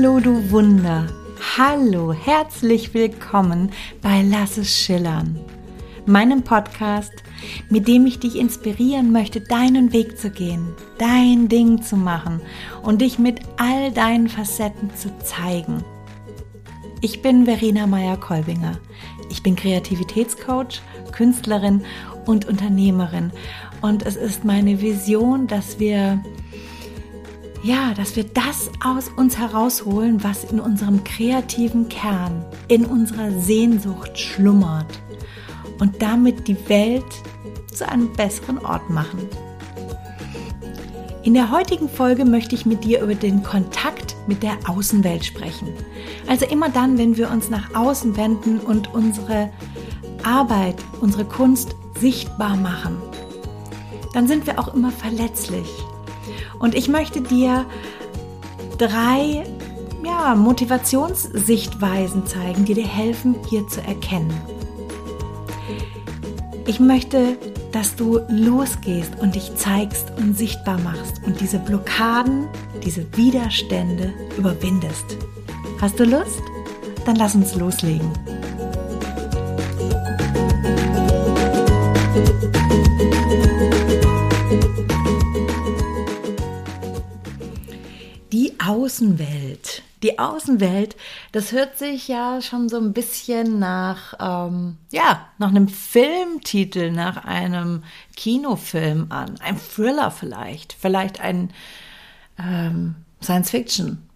Hallo du Wunder, hallo, herzlich willkommen bei Lass es schillern, meinem Podcast, mit dem ich dich inspirieren möchte, deinen Weg zu gehen, dein Ding zu machen und dich mit all deinen Facetten zu zeigen. Ich bin Verena Meyer-Kolbinger. Ich bin Kreativitätscoach, Künstlerin und Unternehmerin und es ist meine Vision, dass wir ja, dass wir das aus uns herausholen, was in unserem kreativen Kern, in unserer Sehnsucht schlummert und damit die Welt zu einem besseren Ort machen. In der heutigen Folge möchte ich mit dir über den Kontakt mit der Außenwelt sprechen. Also immer dann, wenn wir uns nach außen wenden und unsere Arbeit, unsere Kunst sichtbar machen, dann sind wir auch immer verletzlich und ich möchte dir drei ja, Motivationssichtweisen zeigen, die dir helfen, hier zu erkennen. Ich möchte, dass du losgehst und dich zeigst und sichtbar machst und diese Blockaden, diese Widerstände überwindest. Hast du Lust? Dann lass uns loslegen. Außenwelt. Die Außenwelt, das hört sich ja schon so ein bisschen nach, ähm, ja, nach einem Filmtitel, nach einem Kinofilm an. Ein Thriller vielleicht, vielleicht ein ähm, Science Fiction.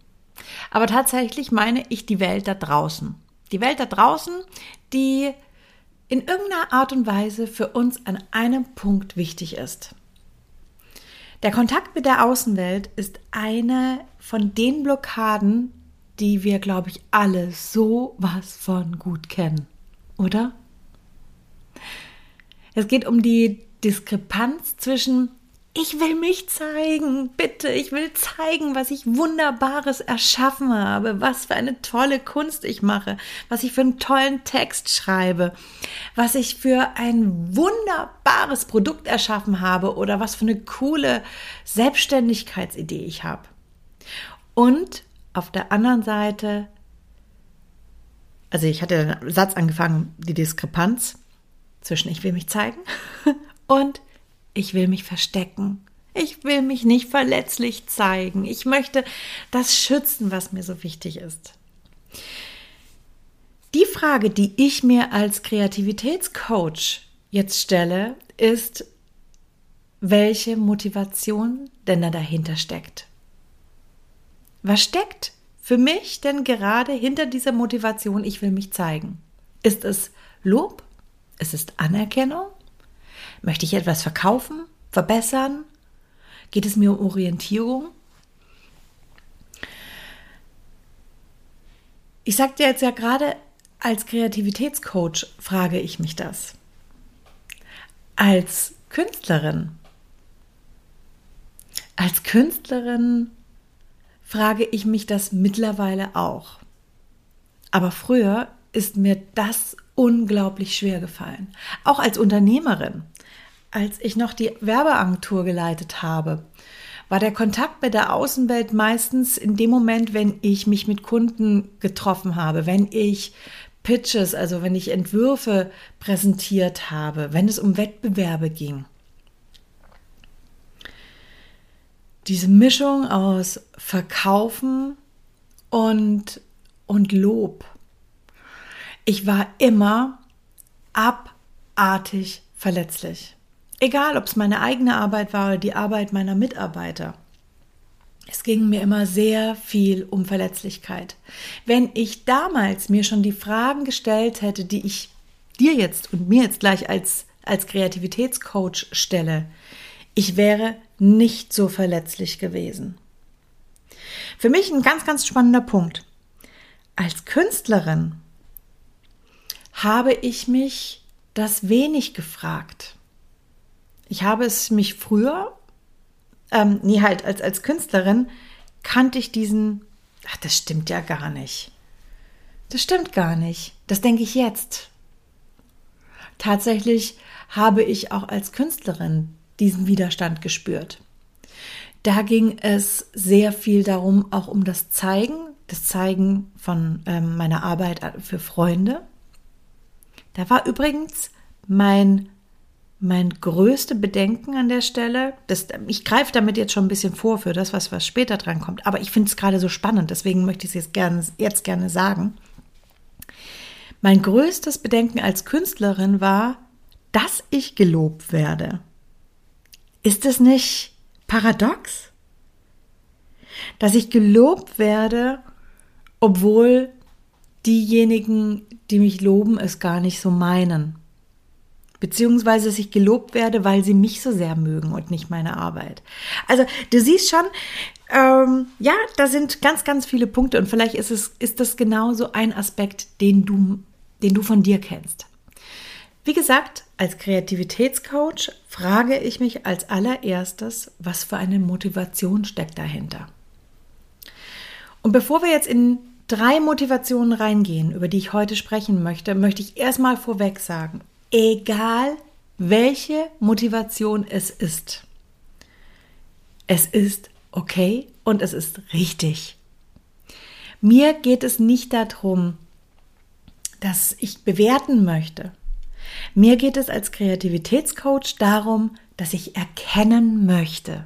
Aber tatsächlich meine ich die Welt da draußen. Die Welt da draußen, die in irgendeiner Art und Weise für uns an einem Punkt wichtig ist. Der Kontakt mit der Außenwelt ist eine von den Blockaden, die wir, glaube ich, alle so was von gut kennen, oder? Es geht um die Diskrepanz zwischen ich will mich zeigen, bitte, ich will zeigen, was ich wunderbares erschaffen habe, was für eine tolle Kunst ich mache, was ich für einen tollen Text schreibe, was ich für ein wunderbares Produkt erschaffen habe oder was für eine coole Selbstständigkeitsidee ich habe. Und auf der anderen Seite, also ich hatte den Satz angefangen, die Diskrepanz zwischen ich will mich zeigen und ich will mich verstecken. Ich will mich nicht verletzlich zeigen. Ich möchte das schützen, was mir so wichtig ist. Die Frage, die ich mir als Kreativitätscoach jetzt stelle, ist, welche Motivation denn da dahinter steckt. Was steckt für mich denn gerade hinter dieser Motivation, ich will mich zeigen? Ist es Lob? Ist es Anerkennung? Möchte ich etwas verkaufen, verbessern? Geht es mir um Orientierung? Ich sagte jetzt ja gerade, als Kreativitätscoach frage ich mich das. Als Künstlerin. Als Künstlerin frage ich mich das mittlerweile auch. Aber früher ist mir das unglaublich schwer gefallen. Auch als Unternehmerin als ich noch die Werbeagentur geleitet habe, war der Kontakt mit der Außenwelt meistens in dem Moment, wenn ich mich mit Kunden getroffen habe, wenn ich Pitches, also wenn ich Entwürfe präsentiert habe, wenn es um Wettbewerbe ging. Diese Mischung aus Verkaufen und, und Lob. Ich war immer abartig verletzlich. Egal, ob es meine eigene Arbeit war oder die Arbeit meiner Mitarbeiter. Es ging mir immer sehr viel um Verletzlichkeit. Wenn ich damals mir schon die Fragen gestellt hätte, die ich dir jetzt und mir jetzt gleich als, als Kreativitätscoach stelle, ich wäre nicht so verletzlich gewesen. Für mich ein ganz, ganz spannender Punkt. Als Künstlerin habe ich mich das wenig gefragt. Ich habe es mich früher, ähm, nee, halt als, als Künstlerin, kannte ich diesen, ach, das stimmt ja gar nicht. Das stimmt gar nicht. Das denke ich jetzt. Tatsächlich habe ich auch als Künstlerin diesen Widerstand gespürt. Da ging es sehr viel darum, auch um das Zeigen, das Zeigen von ähm, meiner Arbeit für Freunde. Da war übrigens mein mein größte Bedenken an der Stelle, das, ich greife damit jetzt schon ein bisschen vor für das, was, was später dran kommt, aber ich finde es gerade so spannend, deswegen möchte ich es jetzt gerne, jetzt gerne sagen. Mein größtes Bedenken als Künstlerin war, dass ich gelobt werde. Ist es nicht paradox? Dass ich gelobt werde, obwohl diejenigen, die mich loben, es gar nicht so meinen beziehungsweise dass ich gelobt werde, weil sie mich so sehr mögen und nicht meine Arbeit. Also du siehst schon, ähm, ja, da sind ganz, ganz viele Punkte und vielleicht ist es, ist das genauso ein Aspekt, den du, den du von dir kennst. Wie gesagt, als Kreativitätscoach frage ich mich als allererstes, was für eine Motivation steckt dahinter. Und bevor wir jetzt in drei Motivationen reingehen, über die ich heute sprechen möchte, möchte ich erstmal vorweg sagen, egal welche Motivation es ist. Es ist okay und es ist richtig. Mir geht es nicht darum, dass ich bewerten möchte. Mir geht es als Kreativitätscoach darum, dass ich erkennen möchte.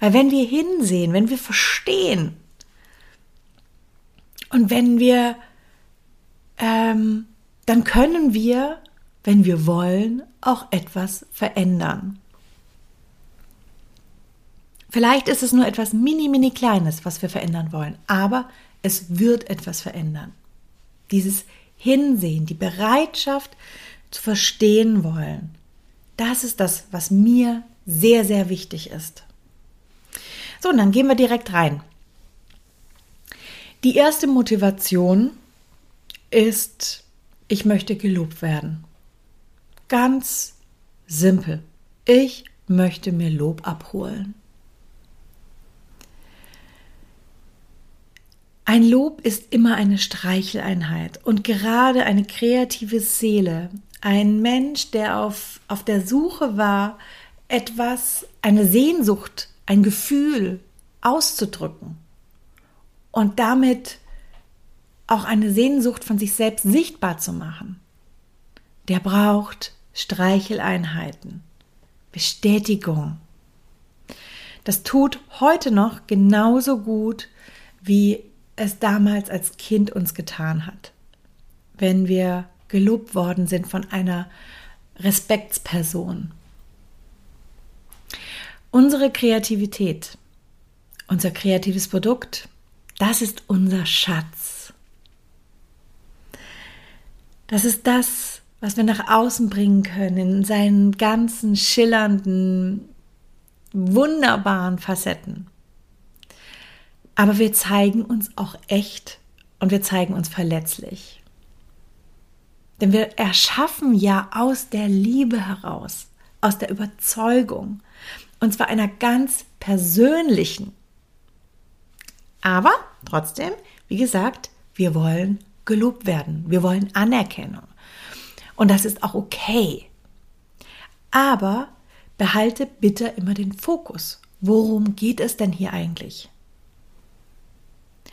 Weil wenn wir hinsehen, wenn wir verstehen und wenn wir, ähm, dann können wir wenn wir wollen, auch etwas verändern. Vielleicht ist es nur etwas mini, mini kleines, was wir verändern wollen, aber es wird etwas verändern. Dieses Hinsehen, die Bereitschaft zu verstehen wollen, das ist das, was mir sehr, sehr wichtig ist. So, und dann gehen wir direkt rein. Die erste Motivation ist, ich möchte gelobt werden. Ganz simpel. Ich möchte mir Lob abholen. Ein Lob ist immer eine Streicheleinheit und gerade eine kreative Seele, ein Mensch, der auf, auf der Suche war, etwas, eine Sehnsucht, ein Gefühl auszudrücken und damit auch eine Sehnsucht von sich selbst sichtbar zu machen. Der braucht Streicheleinheiten, Bestätigung. Das tut heute noch genauso gut, wie es damals als Kind uns getan hat. Wenn wir gelobt worden sind von einer Respektsperson. Unsere Kreativität, unser kreatives Produkt, das ist unser Schatz. Das ist das, was wir nach außen bringen können, in seinen ganzen schillernden, wunderbaren Facetten. Aber wir zeigen uns auch echt und wir zeigen uns verletzlich. Denn wir erschaffen ja aus der Liebe heraus, aus der Überzeugung, und zwar einer ganz persönlichen. Aber trotzdem, wie gesagt, wir wollen gelobt werden, wir wollen Anerkennung. Und das ist auch okay. Aber behalte bitte immer den Fokus. Worum geht es denn hier eigentlich?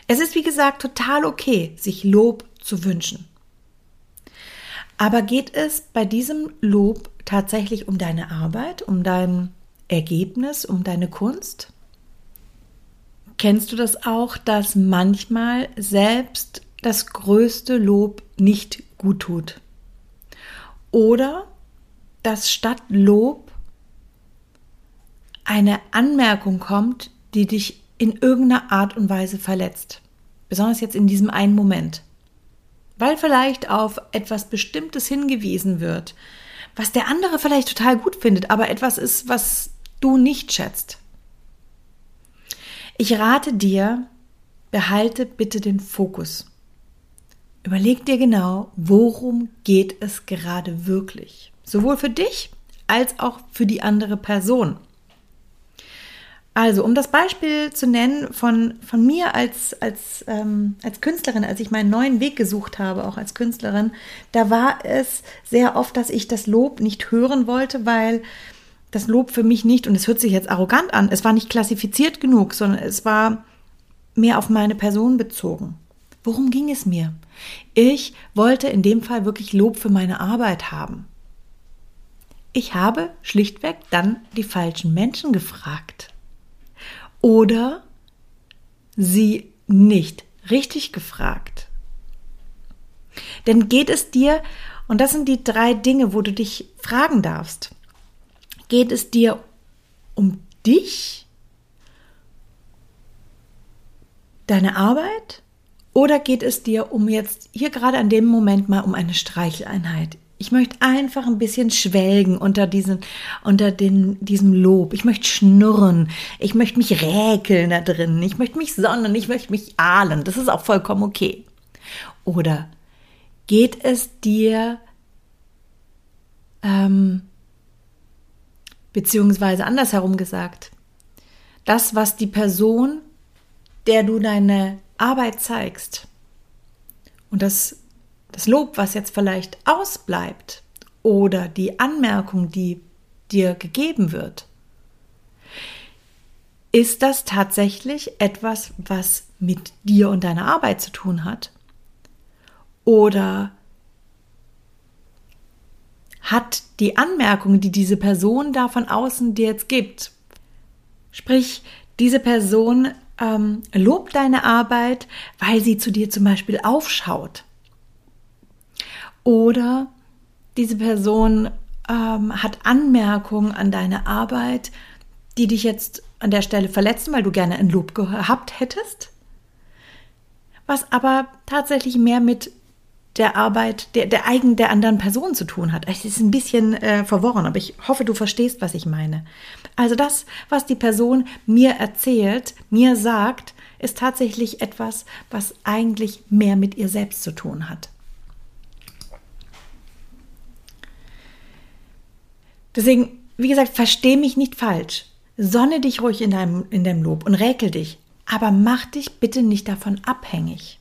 Es ist, wie gesagt, total okay, sich Lob zu wünschen. Aber geht es bei diesem Lob tatsächlich um deine Arbeit, um dein Ergebnis, um deine Kunst? Kennst du das auch, dass manchmal selbst das größte Lob nicht gut tut? Oder dass statt Lob eine Anmerkung kommt, die dich in irgendeiner Art und Weise verletzt. Besonders jetzt in diesem einen Moment. Weil vielleicht auf etwas Bestimmtes hingewiesen wird, was der andere vielleicht total gut findet, aber etwas ist, was du nicht schätzt. Ich rate dir, behalte bitte den Fokus. Überleg dir genau, worum geht es gerade wirklich. Sowohl für dich als auch für die andere Person. Also, um das Beispiel zu nennen von, von mir als, als, ähm, als Künstlerin, als ich meinen neuen Weg gesucht habe, auch als Künstlerin, da war es sehr oft, dass ich das Lob nicht hören wollte, weil das Lob für mich nicht, und es hört sich jetzt arrogant an, es war nicht klassifiziert genug, sondern es war mehr auf meine Person bezogen. Worum ging es mir? Ich wollte in dem Fall wirklich Lob für meine Arbeit haben. Ich habe schlichtweg dann die falschen Menschen gefragt. Oder sie nicht richtig gefragt. Denn geht es dir, und das sind die drei Dinge, wo du dich fragen darfst, geht es dir um dich, deine Arbeit, oder geht es dir um jetzt hier gerade an dem Moment mal um eine Streicheleinheit? Ich möchte einfach ein bisschen schwelgen unter diesen, unter den, diesem Lob. Ich möchte schnurren. Ich möchte mich räkeln da drin. Ich möchte mich sonnen. Ich möchte mich ahlen. Das ist auch vollkommen okay. Oder geht es dir, ähm, beziehungsweise andersherum gesagt, das, was die Person, der du deine Arbeit zeigst und das, das Lob, was jetzt vielleicht ausbleibt oder die Anmerkung, die dir gegeben wird, ist das tatsächlich etwas, was mit dir und deiner Arbeit zu tun hat? Oder hat die Anmerkung, die diese Person da von außen dir jetzt gibt, sprich, diese Person ähm, lobt deine Arbeit, weil sie zu dir zum Beispiel aufschaut. Oder diese Person ähm, hat Anmerkungen an deine Arbeit, die dich jetzt an der Stelle verletzen, weil du gerne ein Lob gehabt hättest. Was aber tatsächlich mehr mit der Arbeit der, der eigen der anderen Person zu tun hat. Es ist ein bisschen äh, verworren, aber ich hoffe, du verstehst, was ich meine. Also das, was die Person mir erzählt, mir sagt, ist tatsächlich etwas, was eigentlich mehr mit ihr selbst zu tun hat. Deswegen, wie gesagt, versteh mich nicht falsch. Sonne dich ruhig in deinem, in deinem Lob und räkel dich, aber mach dich bitte nicht davon abhängig.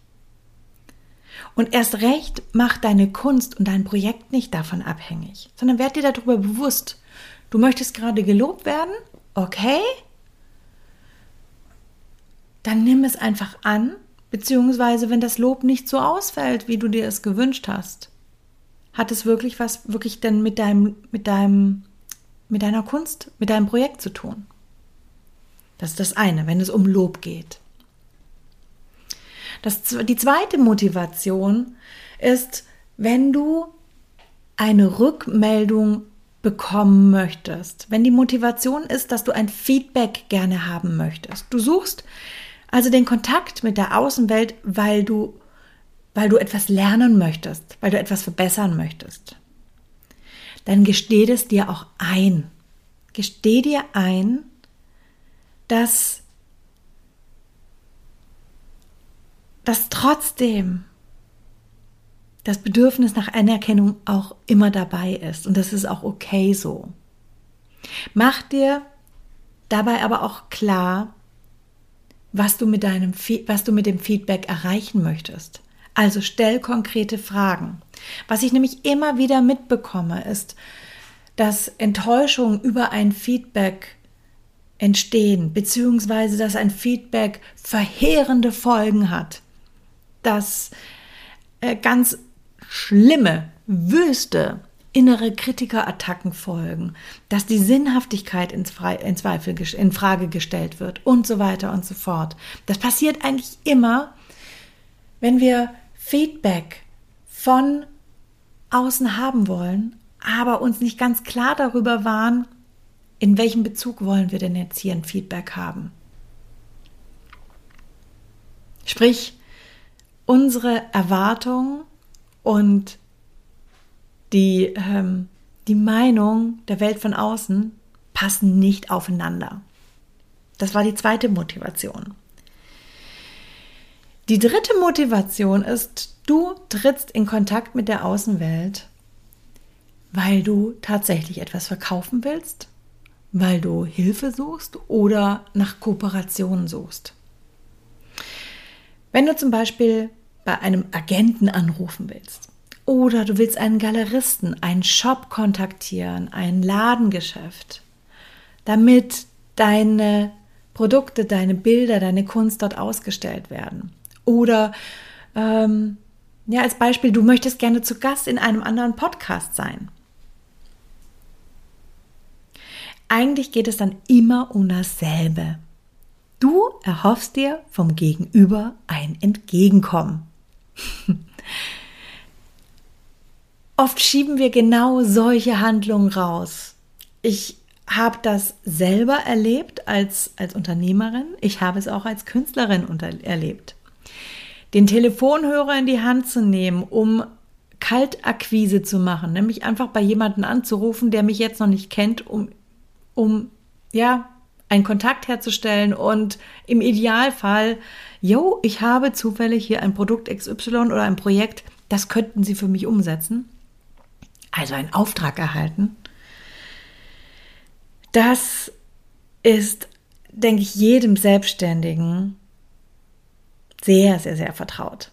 Und erst recht mach deine Kunst und dein Projekt nicht davon abhängig, sondern werd dir darüber bewusst. Du möchtest gerade gelobt werden? Okay? Dann nimm es einfach an, beziehungsweise wenn das Lob nicht so ausfällt, wie du dir es gewünscht hast, hat es wirklich was wirklich denn mit deinem, mit deinem, mit deiner Kunst, mit deinem Projekt zu tun. Das ist das eine, wenn es um Lob geht. Das, die zweite Motivation ist, wenn du eine Rückmeldung bekommen möchtest, wenn die Motivation ist, dass du ein Feedback gerne haben möchtest. Du suchst also den Kontakt mit der Außenwelt, weil du, weil du etwas lernen möchtest, weil du etwas verbessern möchtest. Dann gesteh es dir auch ein. Gesteh dir ein, dass dass trotzdem das Bedürfnis nach Anerkennung auch immer dabei ist. Und das ist auch okay so. Mach dir dabei aber auch klar, was du mit deinem, was du mit dem Feedback erreichen möchtest. Also stell konkrete Fragen. Was ich nämlich immer wieder mitbekomme, ist, dass Enttäuschung über ein Feedback entstehen, beziehungsweise dass ein Feedback verheerende Folgen hat dass äh, ganz schlimme, wüste innere Kritikerattacken folgen, dass die Sinnhaftigkeit ins, Fre in Zweifel in Frage gestellt wird und so weiter und so fort. Das passiert eigentlich immer, wenn wir Feedback von außen haben wollen, aber uns nicht ganz klar darüber waren, in welchem Bezug wollen wir denn jetzt hier ein Feedback haben. Sprich, unsere Erwartungen und die, ähm, die Meinung der Welt von außen passen nicht aufeinander. Das war die zweite Motivation. Die dritte Motivation ist, du trittst in Kontakt mit der Außenwelt, weil du tatsächlich etwas verkaufen willst, weil du Hilfe suchst oder nach Kooperationen suchst. Wenn du zum Beispiel bei einem Agenten anrufen willst oder du willst einen Galeristen, einen Shop kontaktieren, ein Ladengeschäft, damit deine Produkte, deine Bilder, deine Kunst dort ausgestellt werden. Oder ähm, ja, als Beispiel, du möchtest gerne zu Gast in einem anderen Podcast sein. Eigentlich geht es dann immer um dasselbe. Du erhoffst dir vom Gegenüber ein Entgegenkommen. Oft schieben wir genau solche Handlungen raus. Ich habe das selber erlebt als, als Unternehmerin. Ich habe es auch als Künstlerin erlebt. Den Telefonhörer in die Hand zu nehmen, um Kaltakquise zu machen, nämlich einfach bei jemandem anzurufen, der mich jetzt noch nicht kennt, um, um ja, einen Kontakt herzustellen und im Idealfall, yo, ich habe zufällig hier ein Produkt XY oder ein Projekt, das könnten Sie für mich umsetzen. Also einen Auftrag erhalten. Das ist, denke ich, jedem Selbstständigen sehr, sehr, sehr vertraut.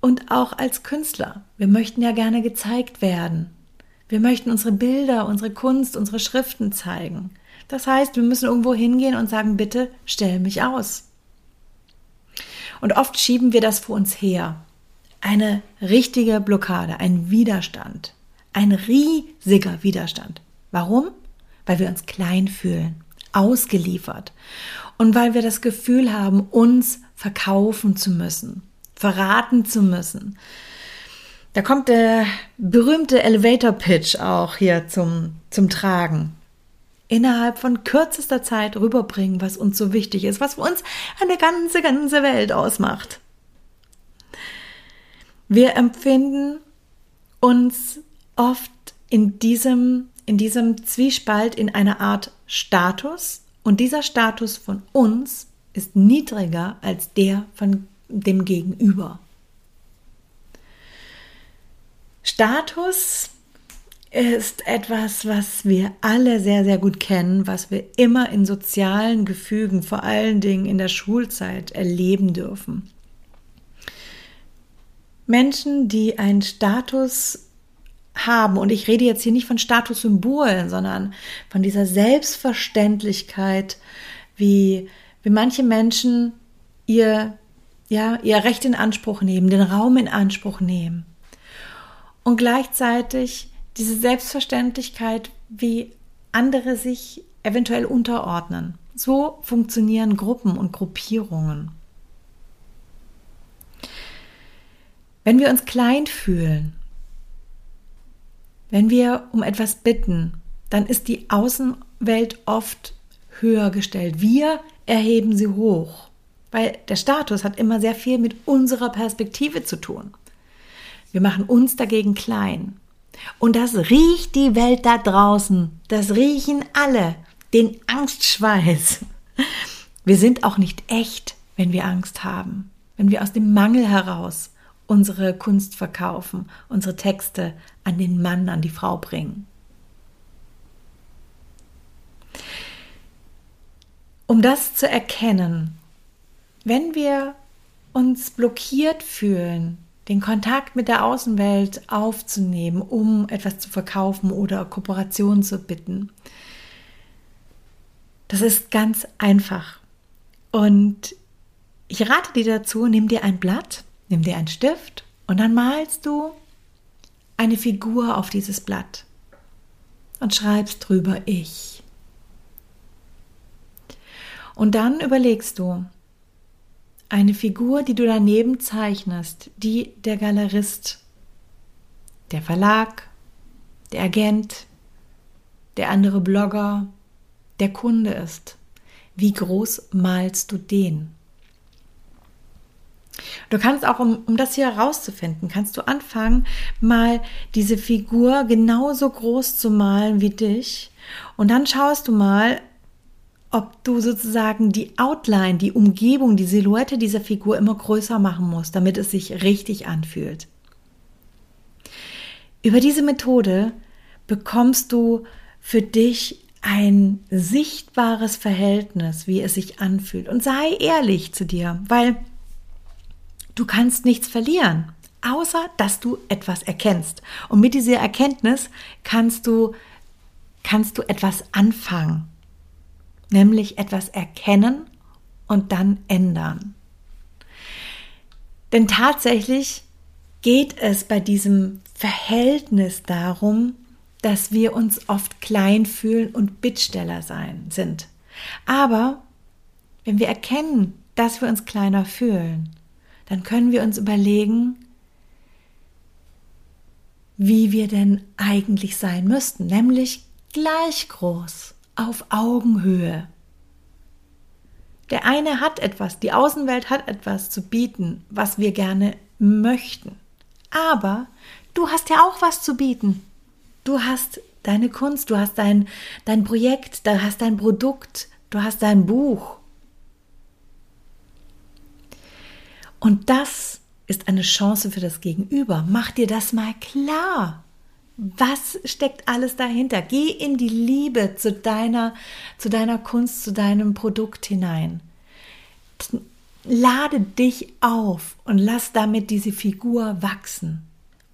Und auch als Künstler. Wir möchten ja gerne gezeigt werden. Wir möchten unsere Bilder, unsere Kunst, unsere Schriften zeigen. Das heißt, wir müssen irgendwo hingehen und sagen, bitte stell mich aus. Und oft schieben wir das vor uns her. Eine richtige Blockade, ein Widerstand, ein riesiger Widerstand. Warum? weil wir uns klein fühlen, ausgeliefert und weil wir das Gefühl haben, uns verkaufen zu müssen, verraten zu müssen. Da kommt der berühmte Elevator Pitch auch hier zum, zum Tragen. Innerhalb von kürzester Zeit rüberbringen, was uns so wichtig ist, was für uns eine ganze, ganze Welt ausmacht. Wir empfinden uns oft in diesem in diesem Zwiespalt in einer Art Status und dieser Status von uns ist niedriger als der von dem Gegenüber. Status ist etwas, was wir alle sehr, sehr gut kennen, was wir immer in sozialen Gefügen, vor allen Dingen in der Schulzeit, erleben dürfen. Menschen, die einen Status haben. Und ich rede jetzt hier nicht von Statussymbolen, sondern von dieser Selbstverständlichkeit, wie, wie manche Menschen ihr, ja, ihr Recht in Anspruch nehmen, den Raum in Anspruch nehmen. Und gleichzeitig diese Selbstverständlichkeit, wie andere sich eventuell unterordnen. So funktionieren Gruppen und Gruppierungen. Wenn wir uns klein fühlen, wenn wir um etwas bitten, dann ist die Außenwelt oft höher gestellt. Wir erheben sie hoch, weil der Status hat immer sehr viel mit unserer Perspektive zu tun. Wir machen uns dagegen klein. Und das riecht die Welt da draußen. Das riechen alle. Den Angstschweiß. Wir sind auch nicht echt, wenn wir Angst haben. Wenn wir aus dem Mangel heraus unsere Kunst verkaufen, unsere Texte an den Mann, an die Frau bringen. Um das zu erkennen, wenn wir uns blockiert fühlen, den Kontakt mit der Außenwelt aufzunehmen, um etwas zu verkaufen oder Kooperation zu bitten, das ist ganz einfach. Und ich rate dir dazu, nimm dir ein Blatt Nimm dir einen Stift und dann malst du eine Figur auf dieses Blatt und schreibst drüber ich. Und dann überlegst du eine Figur, die du daneben zeichnest, die der Galerist, der Verlag, der Agent, der andere Blogger, der Kunde ist. Wie groß malst du den? Du kannst auch, um, um das hier herauszufinden, kannst du anfangen, mal diese Figur genauso groß zu malen wie dich. Und dann schaust du mal, ob du sozusagen die Outline, die Umgebung, die Silhouette dieser Figur immer größer machen musst, damit es sich richtig anfühlt. Über diese Methode bekommst du für dich ein sichtbares Verhältnis, wie es sich anfühlt. Und sei ehrlich zu dir, weil Du kannst nichts verlieren, außer dass du etwas erkennst. Und mit dieser Erkenntnis kannst du, kannst du etwas anfangen. Nämlich etwas erkennen und dann ändern. Denn tatsächlich geht es bei diesem Verhältnis darum, dass wir uns oft klein fühlen und Bittsteller sein sind. Aber wenn wir erkennen, dass wir uns kleiner fühlen, dann können wir uns überlegen, wie wir denn eigentlich sein müssten, nämlich gleich groß, auf Augenhöhe. Der eine hat etwas, die Außenwelt hat etwas zu bieten, was wir gerne möchten. Aber du hast ja auch was zu bieten. Du hast deine Kunst, du hast dein, dein Projekt, du hast dein Produkt, du hast dein Buch. Und das ist eine Chance für das Gegenüber. Mach dir das mal klar. Was steckt alles dahinter? Geh in die Liebe zu deiner, zu deiner Kunst, zu deinem Produkt hinein. Lade dich auf und lass damit diese Figur wachsen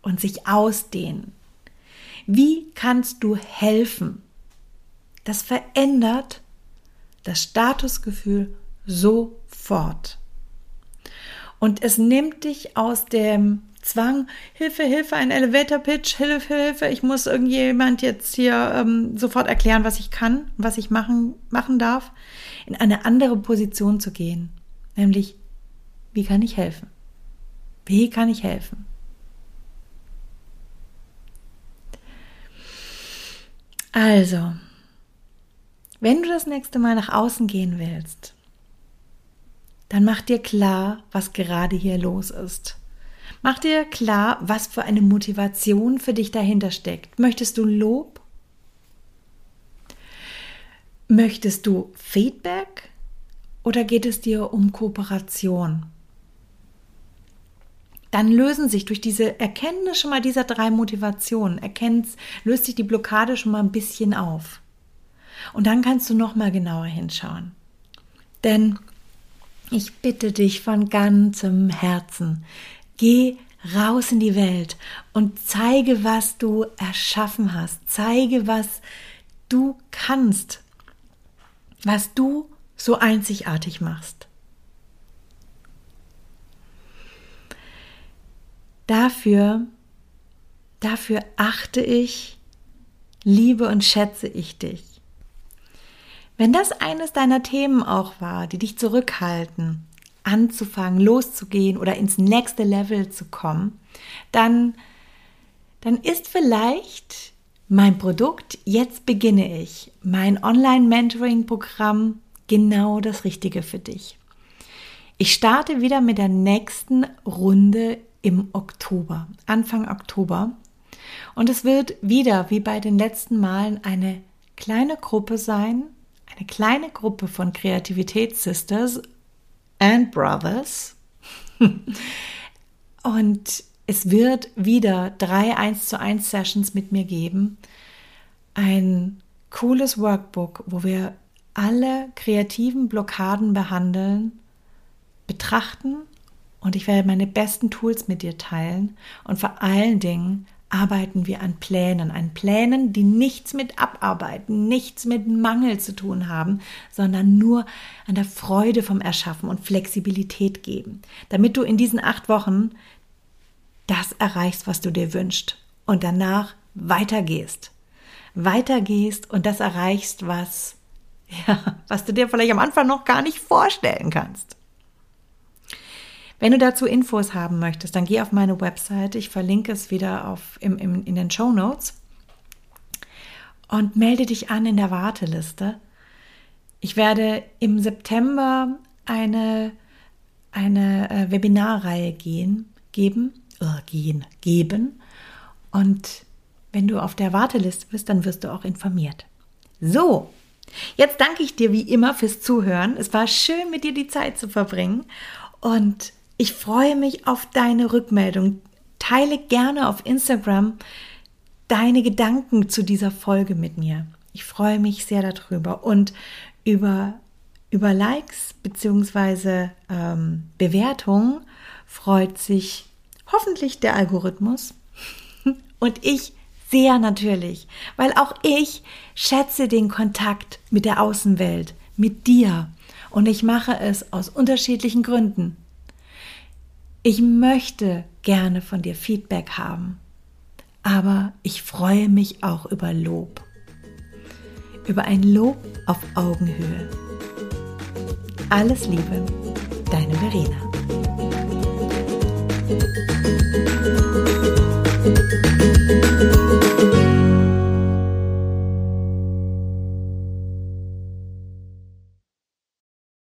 und sich ausdehnen. Wie kannst du helfen? Das verändert das Statusgefühl sofort. Und es nimmt dich aus dem Zwang, Hilfe, Hilfe, ein Elevator-Pitch, Hilfe, Hilfe, ich muss irgendjemand jetzt hier ähm, sofort erklären, was ich kann, was ich machen, machen darf, in eine andere Position zu gehen. Nämlich, wie kann ich helfen? Wie kann ich helfen? Also, wenn du das nächste Mal nach außen gehen willst, dann mach dir klar, was gerade hier los ist. Mach dir klar, was für eine Motivation für dich dahinter steckt. Möchtest du Lob? Möchtest du Feedback? Oder geht es dir um Kooperation? Dann lösen sich durch diese Erkenntnis schon mal dieser drei Motivationen, erkennst, löst sich die Blockade schon mal ein bisschen auf. Und dann kannst du noch mal genauer hinschauen. Denn ich bitte dich von ganzem Herzen, geh raus in die Welt und zeige, was du erschaffen hast. Zeige, was du kannst, was du so einzigartig machst. Dafür, dafür achte ich, liebe und schätze ich dich. Wenn das eines deiner Themen auch war, die dich zurückhalten, anzufangen, loszugehen oder ins nächste Level zu kommen, dann, dann ist vielleicht mein Produkt, jetzt beginne ich, mein Online-Mentoring-Programm genau das Richtige für dich. Ich starte wieder mit der nächsten Runde im Oktober, Anfang Oktober. Und es wird wieder, wie bei den letzten Malen, eine kleine Gruppe sein, eine kleine Gruppe von Kreativitätssisters and Brothers. Und es wird wieder drei 1 zu 1 Sessions mit mir geben. Ein cooles Workbook, wo wir alle kreativen Blockaden behandeln, betrachten und ich werde meine besten Tools mit dir teilen und vor allen Dingen arbeiten wir an Plänen, an Plänen, die nichts mit Abarbeiten, nichts mit Mangel zu tun haben, sondern nur an der Freude vom Erschaffen und Flexibilität geben, damit du in diesen acht Wochen das erreichst, was du dir wünschst und danach weitergehst. Weitergehst und das erreichst, was, ja, was du dir vielleicht am Anfang noch gar nicht vorstellen kannst. Wenn du dazu Infos haben möchtest, dann geh auf meine Website. Ich verlinke es wieder auf, im, im, in den Show Notes. Und melde dich an in der Warteliste. Ich werde im September eine, eine äh, Webinarreihe gehen, geben, äh, gehen, geben. Und wenn du auf der Warteliste bist, dann wirst du auch informiert. So, jetzt danke ich dir wie immer fürs Zuhören. Es war schön, mit dir die Zeit zu verbringen. Und ich freue mich auf deine Rückmeldung. Teile gerne auf Instagram deine Gedanken zu dieser Folge mit mir. Ich freue mich sehr darüber und über, über Likes bzw. Ähm, Bewertungen freut sich hoffentlich der Algorithmus und ich sehr natürlich, weil auch ich schätze den Kontakt mit der Außenwelt, mit dir und ich mache es aus unterschiedlichen Gründen. Ich möchte gerne von dir Feedback haben, aber ich freue mich auch über Lob. Über ein Lob auf Augenhöhe. Alles Liebe, deine Verena.